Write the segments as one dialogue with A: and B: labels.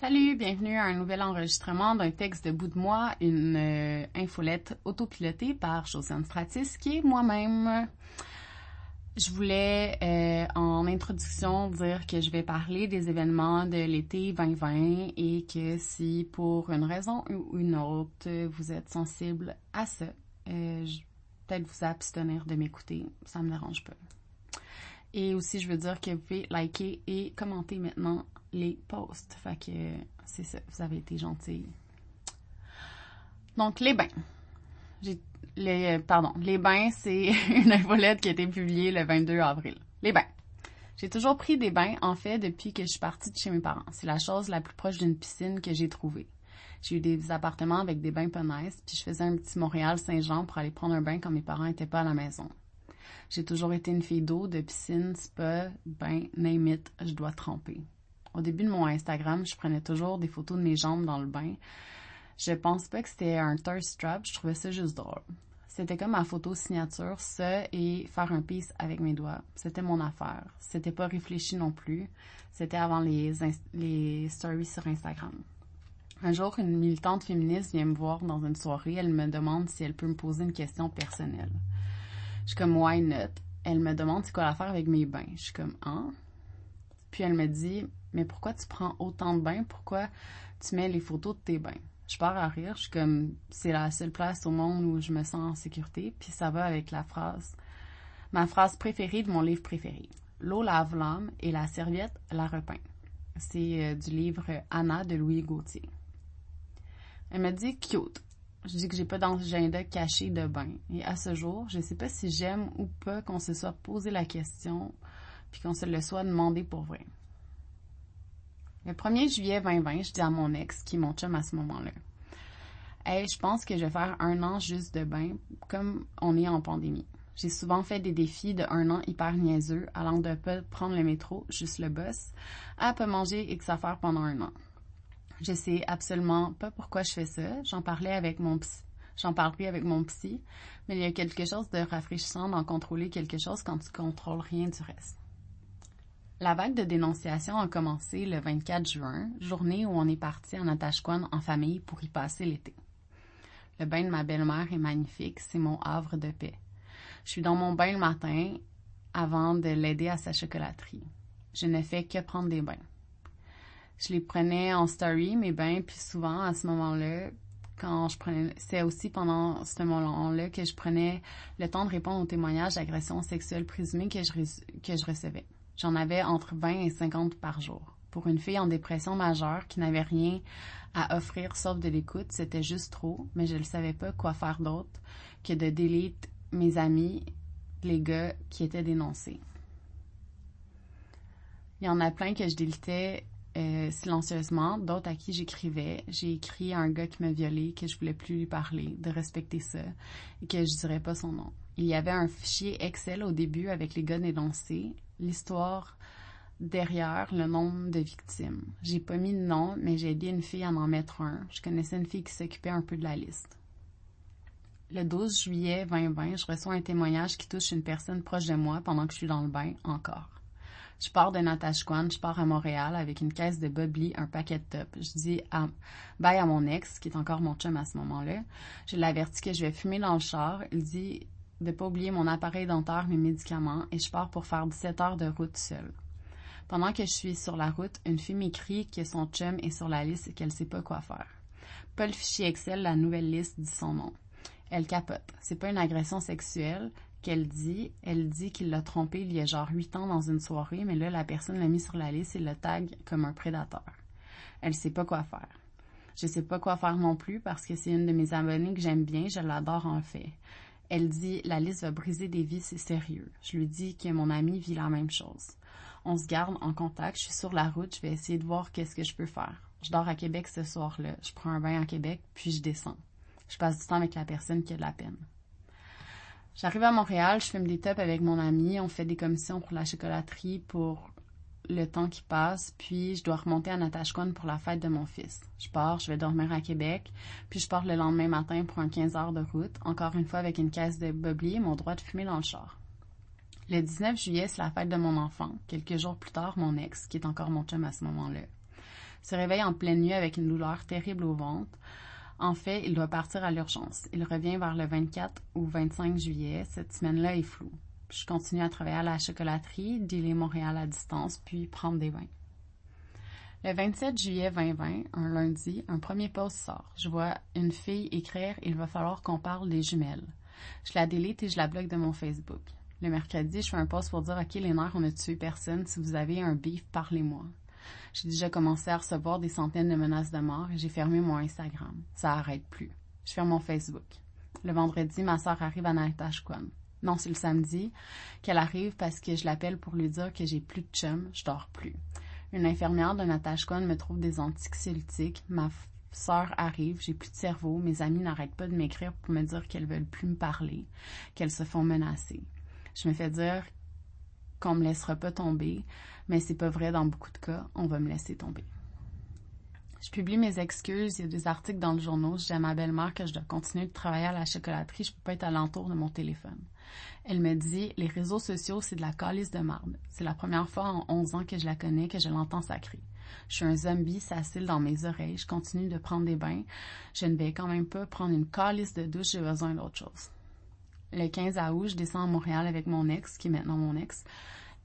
A: Salut, bienvenue à un nouvel enregistrement d'un texte de bout de moi, une euh, infolette autopilotée par Josiane Stratis, qui est moi-même. Je voulais, euh, en introduction, dire que je vais parler des événements de l'été 2020 et que si, pour une raison ou une autre, vous êtes sensible à ça, euh, peut-être vous abstenir de m'écouter, ça me dérange pas. Et aussi, je veux dire que vous pouvez liker et commenter maintenant les posts. Fait que c'est ça, vous avez été gentils. Donc, les bains. Les, pardon, les bains, c'est une infolette qui a été publiée le 22 avril. Les bains. J'ai toujours pris des bains, en fait, depuis que je suis partie de chez mes parents. C'est la chose la plus proche d'une piscine que j'ai trouvée. J'ai eu des appartements avec des bains pas nice, puis je faisais un petit Montréal-Saint-Jean pour aller prendre un bain quand mes parents étaient pas à la maison. J'ai toujours été une fille d'eau, de piscine, spa, bain, name it, je dois tremper. Au début de mon Instagram, je prenais toujours des photos de mes jambes dans le bain. Je pense pas que c'était un thirst trap, je trouvais ça juste drôle. C'était comme ma photo signature, ça, et faire un piece avec mes doigts. C'était mon affaire. C'était pas réfléchi non plus. C'était avant les, les stories sur Instagram. Un jour, une militante féministe vient me voir dans une soirée. Elle me demande si elle peut me poser une question personnelle. Je suis comme, why not? Elle me demande c'est quoi l'affaire avec mes bains. Je suis comme, hein? Puis elle me dit, mais pourquoi tu prends autant de bains? Pourquoi tu mets les photos de tes bains? Je pars à rire. Je suis comme, c'est la seule place au monde où je me sens en sécurité. Puis ça va avec la phrase, ma phrase préférée de mon livre préféré. L'eau lave l'âme et la serviette la repeint. C'est euh, du livre Anna de Louis Gauthier. Elle me dit cute. Je dis que j'ai pas d'agenda caché de bain. Et à ce jour, je sais pas si j'aime ou pas qu'on se soit posé la question puis qu'on se le soit demandé pour vrai. Le 1er juillet 2020, je dis à mon ex, qui est mon chum à ce moment-là, Hey, je pense que je vais faire un an juste de bain, comme on est en pandémie. J'ai souvent fait des défis de un an hyper niaiseux, allant de pas prendre le métro, juste le bus, à pas manger et que ça faire pendant un an. Je sais absolument pas pourquoi je fais ça. J'en parlais avec mon psy. J'en parlerai avec mon psy, mais il y a quelque chose de rafraîchissant d'en contrôler quelque chose quand tu contrôles rien du reste. La vague de dénonciation a commencé le 24 juin, journée où on est parti en Natashquan en famille pour y passer l'été. Le bain de ma belle-mère est magnifique, c'est mon havre de paix. Je suis dans mon bain le matin avant de l'aider à sa chocolaterie. Je ne fais que prendre des bains. Je les prenais en story, mes bains, puis souvent à ce moment-là, quand je prenais, c'est aussi pendant ce moment-là que je prenais le temps de répondre aux témoignages d'agressions sexuelles présumées que je, que je recevais. J'en avais entre 20 et 50 par jour. Pour une fille en dépression majeure qui n'avait rien à offrir sauf de l'écoute, c'était juste trop, mais je ne savais pas quoi faire d'autre que de delete mes amis, les gars qui étaient dénoncés. Il y en a plein que je délitais euh, silencieusement, d'autres à qui j'écrivais. J'ai écrit à un gars qui m'a violé, que je voulais plus lui parler, de respecter ça, et que je dirais pas son nom. Il y avait un fichier Excel au début avec les gars dénoncés, l'histoire derrière le nombre de victimes. J'ai pas mis de nom, mais j'ai aidé une fille à en mettre un. Je connaissais une fille qui s'occupait un peu de la liste. Le 12 juillet 2020, je reçois un témoignage qui touche une personne proche de moi pendant que je suis dans le bain encore. Je pars de Natashquan, je pars à Montréal avec une caisse de Bobli, un paquet de top. Je dis à, bye à mon ex, qui est encore mon chum à ce moment-là. Je l'avertis que je vais fumer dans le char. Il dit de pas oublier mon appareil dentaire, mes médicaments, et je pars pour faire 17 heures de route seule. Pendant que je suis sur la route, une fille m'écrit que son chum est sur la liste et qu'elle sait pas quoi faire. Pas le fichier Excel, la nouvelle liste dit son nom. Elle capote. C'est pas une agression sexuelle qu'elle dit. Elle dit qu'il l'a trompé il y a genre huit ans dans une soirée, mais là, la personne l'a mis sur la liste et le tag comme un prédateur. Elle sait pas quoi faire. Je sais pas quoi faire non plus parce que c'est une de mes abonnées que j'aime bien, je l'adore en fait. Elle dit la liste va briser des vies, c'est sérieux. Je lui dis que mon ami vit la même chose on se garde en contact. Je suis sur la route, je vais essayer de voir qu'est-ce que je peux faire. Je dors à Québec ce soir-là. Je prends un bain à Québec, puis je descends. Je passe du temps avec la personne qui a de la peine. J'arrive à Montréal, je fume des tops avec mon ami, on fait des commissions pour la chocolaterie pour le temps qui passe, puis je dois remonter à Natashquan pour la fête de mon fils. Je pars, je vais dormir à Québec, puis je pars le lendemain matin pour un 15 heures de route, encore une fois avec une caisse de bobli et mon droit de fumer dans le char. Le 19 juillet, c'est la fête de mon enfant. Quelques jours plus tard, mon ex, qui est encore mon chum à ce moment-là. se réveille en pleine nuit avec une douleur terrible au ventre. En fait, il doit partir à l'urgence. Il revient vers le 24 ou 25 juillet. Cette semaine-là est floue. Je continue à travailler à la chocolaterie, dealer Montréal à distance, puis prendre des bains. Le 27 juillet 2020, un lundi, un premier post sort. Je vois une fille écrire Il va falloir qu'on parle des jumelles. Je la délite et je la bloque de mon Facebook. Le mercredi, je fais un post pour dire Ok, les nerfs, on a tué personne. Si vous avez un beef, parlez-moi. J'ai déjà commencé à recevoir des centaines de menaces de mort et j'ai fermé mon Instagram. Ça arrête plus. Je ferme mon Facebook. Le vendredi, ma soeur arrive à Natashquan. Non, c'est le samedi qu'elle arrive parce que je l'appelle pour lui dire que j'ai plus de chum, je dors plus. Une infirmière de Natashquan me trouve des antixiolitiques. Ma sœur arrive, j'ai plus de cerveau. Mes amis n'arrêtent pas de m'écrire pour me dire qu'elles veulent plus me parler, qu'elles se font menacer. Je me fais dire qu'on me laissera pas tomber, mais c'est pas vrai dans beaucoup de cas, on va me laisser tomber. Je publie mes excuses, il y a des articles dans le journal, je dis à ma belle-mère que je dois continuer de travailler à la chocolaterie, je peux pas être alentour de mon téléphone. Elle me dit, les réseaux sociaux, c'est de la calice de marde. C'est la première fois en 11 ans que je la connais que je l'entends sacrer. Je suis un zombie, ça dans mes oreilles, je continue de prendre des bains. Je ne vais quand même pas prendre une calice de douche, j'ai besoin d'autre chose. Le 15 août, je descends à Montréal avec mon ex, qui est maintenant mon ex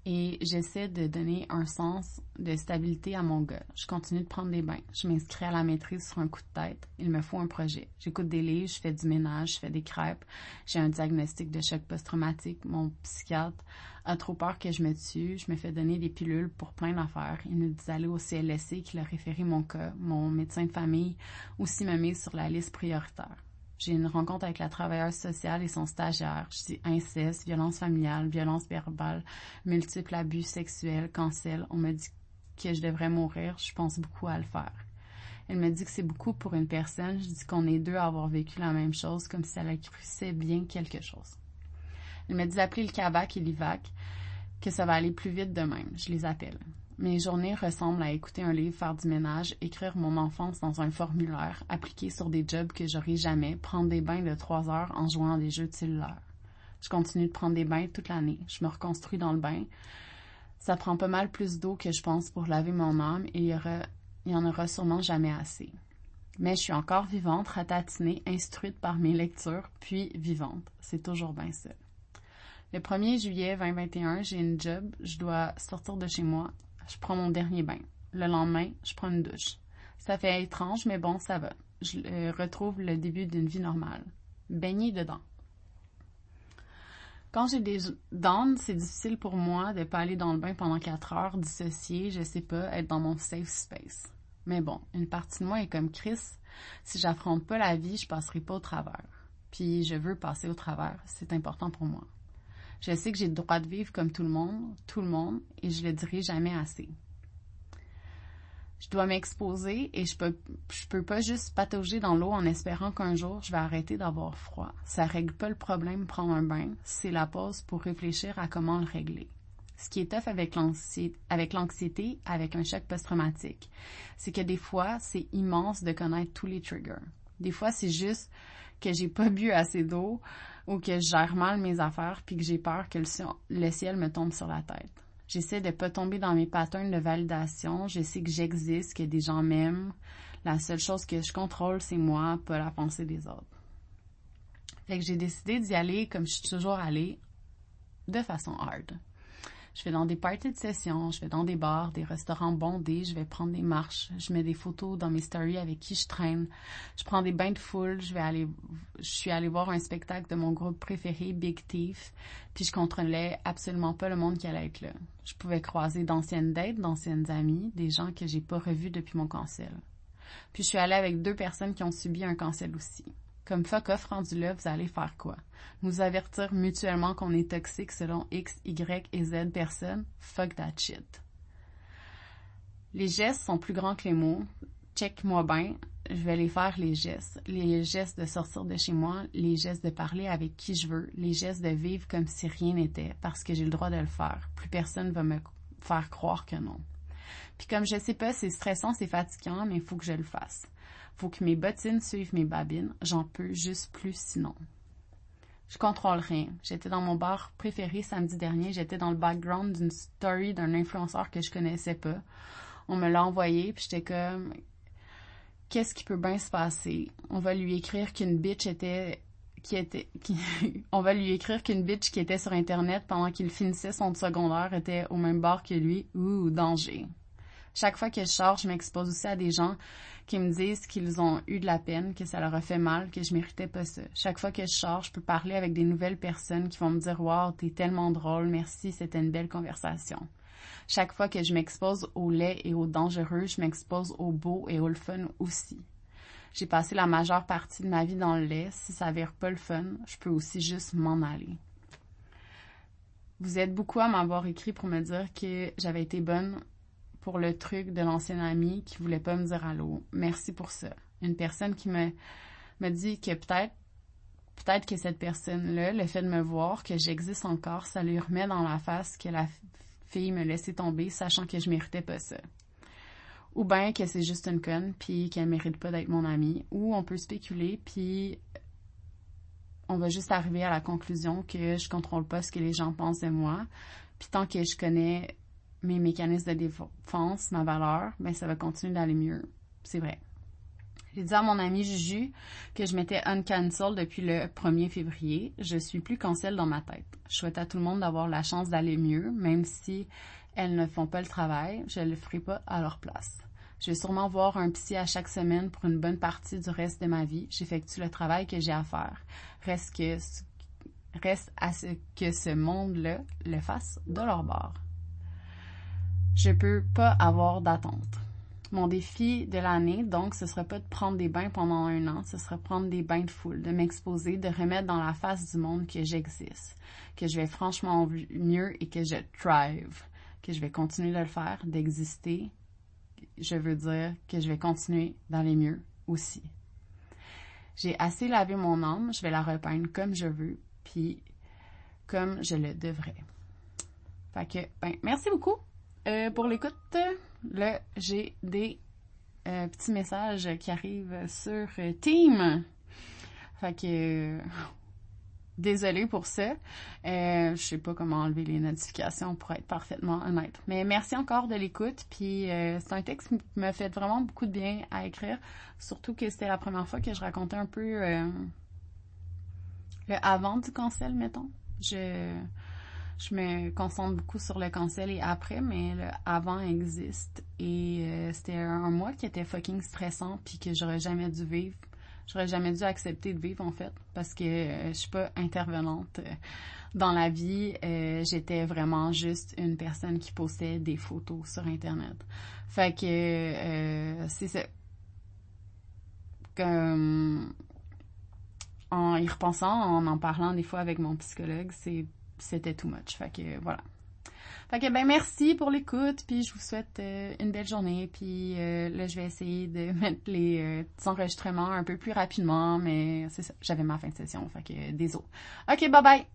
A: et j'essaie de donner un sens de stabilité à mon gars. Je continue de prendre des bains. Je m'inscris à la maîtrise sur un coup de tête. Il me faut un projet. J'écoute des livres, je fais du ménage, je fais des crêpes. J'ai un diagnostic de choc post-traumatique. Mon psychiatre a trop peur que je me tue. Je me fais donner des pilules pour plein d'affaires. Il me dit d'aller au CLSC qui a référé mon cas. Mon médecin de famille aussi me met sur la liste prioritaire. J'ai une rencontre avec la travailleuse sociale et son stagiaire. Je dis inceste, violence familiale, violence verbale, multiples abus sexuels, cancel. On me dit que je devrais mourir. Je pense beaucoup à le faire. Elle me dit que c'est beaucoup pour une personne. Je dis qu'on est deux à avoir vécu la même chose, comme si elle accruissait bien quelque chose. Elle me dit d'appeler le CAVAC et l'IVAC, que ça va aller plus vite de même. Je les appelle. Mes journées ressemblent à écouter un livre, faire du ménage, écrire mon enfance dans un formulaire, appliquer sur des jobs que j'aurai jamais, prendre des bains de trois heures en jouant à des jeux de cellulaire. Je continue de prendre des bains toute l'année. Je me reconstruis dans le bain. Ça prend pas mal plus d'eau que je pense pour laver mon âme et il y, aura, il y en aura sûrement jamais assez. Mais je suis encore vivante, ratatinée, instruite par mes lectures, puis vivante. C'est toujours bien ça. Le 1er juillet 2021, j'ai une job, je dois sortir de chez moi je prends mon dernier bain. Le lendemain, je prends une douche. Ça fait étrange, mais bon, ça va. Je euh, retrouve le début d'une vie normale. Baigner dedans. Quand j'ai des dents, c'est difficile pour moi de ne pas aller dans le bain pendant quatre heures, dissocier, je sais pas, être dans mon safe space. Mais bon, une partie de moi est comme Chris. Si j'affronte pas la vie, je passerai pas au travers. Puis je veux passer au travers. C'est important pour moi. Je sais que j'ai le droit de vivre comme tout le monde, tout le monde, et je le dirai jamais assez. Je dois m'exposer et je peux, je peux pas juste patauger dans l'eau en espérant qu'un jour je vais arrêter d'avoir froid. Ça règle pas le problème prendre un bain, c'est la pause pour réfléchir à comment le régler. Ce qui est tough avec l'anxiété, avec un choc post-traumatique, c'est que des fois, c'est immense de connaître tous les triggers. Des fois, c'est juste que j'ai pas bu assez d'eau ou que je gère mal mes affaires puis que j'ai peur que le ciel, me tombe sur la tête. J'essaie de pas tomber dans mes patterns de validation. Je sais que j'existe, que des gens m'aiment. La seule chose que je contrôle, c'est moi, pas la pensée des autres. Fait que j'ai décidé d'y aller comme je suis toujours allée, de façon hard. Je vais dans des parties de session, je vais dans des bars, des restaurants bondés, je vais prendre des marches, je mets des photos dans mes stories avec qui je traîne, je prends des bains de foule, je vais aller, je suis allée voir un spectacle de mon groupe préféré, Big Thief, puis je contrôlais absolument pas le monde qui allait être là. Je pouvais croiser d'anciennes dates, d'anciennes amies, des gens que j'ai pas revus depuis mon cancel. Puis je suis allée avec deux personnes qui ont subi un cancel aussi. Comme fuck off rendu là, vous allez faire quoi? Nous avertir mutuellement qu'on est toxique selon X, Y et Z personnes? Fuck that shit. Les gestes sont plus grands que les mots. Check-moi bien. Je vais les faire, les gestes. Les gestes de sortir de chez moi, les gestes de parler avec qui je veux, les gestes de vivre comme si rien n'était, parce que j'ai le droit de le faire. Plus personne va me faire croire que non. Puis comme je sais pas, c'est stressant, c'est fatigant, mais il faut que je le fasse. Faut que mes bottines suivent mes babines. J'en peux juste plus sinon. Je contrôle rien. J'étais dans mon bar préféré samedi dernier. J'étais dans le background d'une story d'un influenceur que je connaissais pas. On me l'a envoyé, puis j'étais comme, qu'est-ce qui peut bien se passer? On va lui écrire qu'une bitch était qui était on va lui écrire qu'une bitch qui était sur internet pendant qu'il finissait son secondaire était au même bord que lui ouh danger chaque fois que je sors je m'expose aussi à des gens qui me disent qu'ils ont eu de la peine que ça leur a fait mal que je méritais pas ça chaque fois que je sors je peux parler avec des nouvelles personnes qui vont me dire wow t'es tellement drôle merci c'était une belle conversation chaque fois que je m'expose au laid et au dangereux, je m'expose au beau et au fun aussi. J'ai passé la majeure partie de ma vie dans le lait. Si ça vire pas le fun, je peux aussi juste m'en aller. Vous êtes beaucoup à m'avoir écrit pour me dire que j'avais été bonne pour le truc de l'ancien ami qui voulait pas me dire allô. Merci pour ça. Une personne qui me, me dit que peut-être peut-être que cette personne-là, le fait de me voir, que j'existe encore, ça lui remet dans la face que la fille me laissait tomber, sachant que je méritais pas ça ou bien que c'est juste une conne puis qu'elle mérite pas d'être mon amie ou on peut spéculer puis on va juste arriver à la conclusion que je contrôle pas ce que les gens pensent de moi puis tant que je connais mes mécanismes de défense, ma valeur, ben ça va continuer d'aller mieux. C'est vrai. J'ai dit à mon ami Juju que je m'étais uncancel depuis le 1er février. Je suis plus cancel dans ma tête. Je souhaite à tout le monde d'avoir la chance d'aller mieux, même si elles ne font pas le travail, je le ferai pas à leur place. Je vais sûrement voir un psy à chaque semaine pour une bonne partie du reste de ma vie. J'effectue le travail que j'ai à faire. Reste, que, reste à ce que ce monde-là le fasse de leur bord. Je peux pas avoir d'attente. Mon défi de l'année, donc, ce sera pas de prendre des bains pendant un an, ce sera prendre des bains de foule, de m'exposer, de remettre dans la face du monde que j'existe, que je vais franchement mieux et que je thrive que je vais continuer de le faire, d'exister, je veux dire que je vais continuer d'aller mieux aussi. J'ai assez lavé mon âme, je vais la repeindre comme je veux, puis comme je le devrais. Fait que, ben, merci beaucoup euh, pour l'écoute. Là, j'ai des euh, petits messages qui arrivent sur Team. Fait que, Désolée pour ça. Euh, je sais pas comment enlever les notifications pour être parfaitement honnête. Mais merci encore de l'écoute. Puis euh, c'est un texte qui m'a fait vraiment beaucoup de bien à écrire. Surtout que c'était la première fois que je racontais un peu euh, le avant du cancel, mettons. Je je me concentre beaucoup sur le cancel et après, mais le avant existe. Et euh, c'était un mois qui était fucking stressant puis que j'aurais jamais dû vivre j'aurais jamais dû accepter de vivre en fait parce que euh, je suis pas intervenante euh, dans la vie. Euh, j'étais vraiment juste une personne qui postait des photos sur internet. Fait que c'est ça. Comme en y repensant, en en parlant des fois avec mon psychologue, c'est c'était too much. Fait que voilà. Fait que ben merci pour l'écoute, puis je vous souhaite euh, une belle journée, puis euh, là je vais essayer de mettre les euh, enregistrements un peu plus rapidement, mais c'est ça, j'avais ma fin de session, fait que désolé. Ok, bye bye.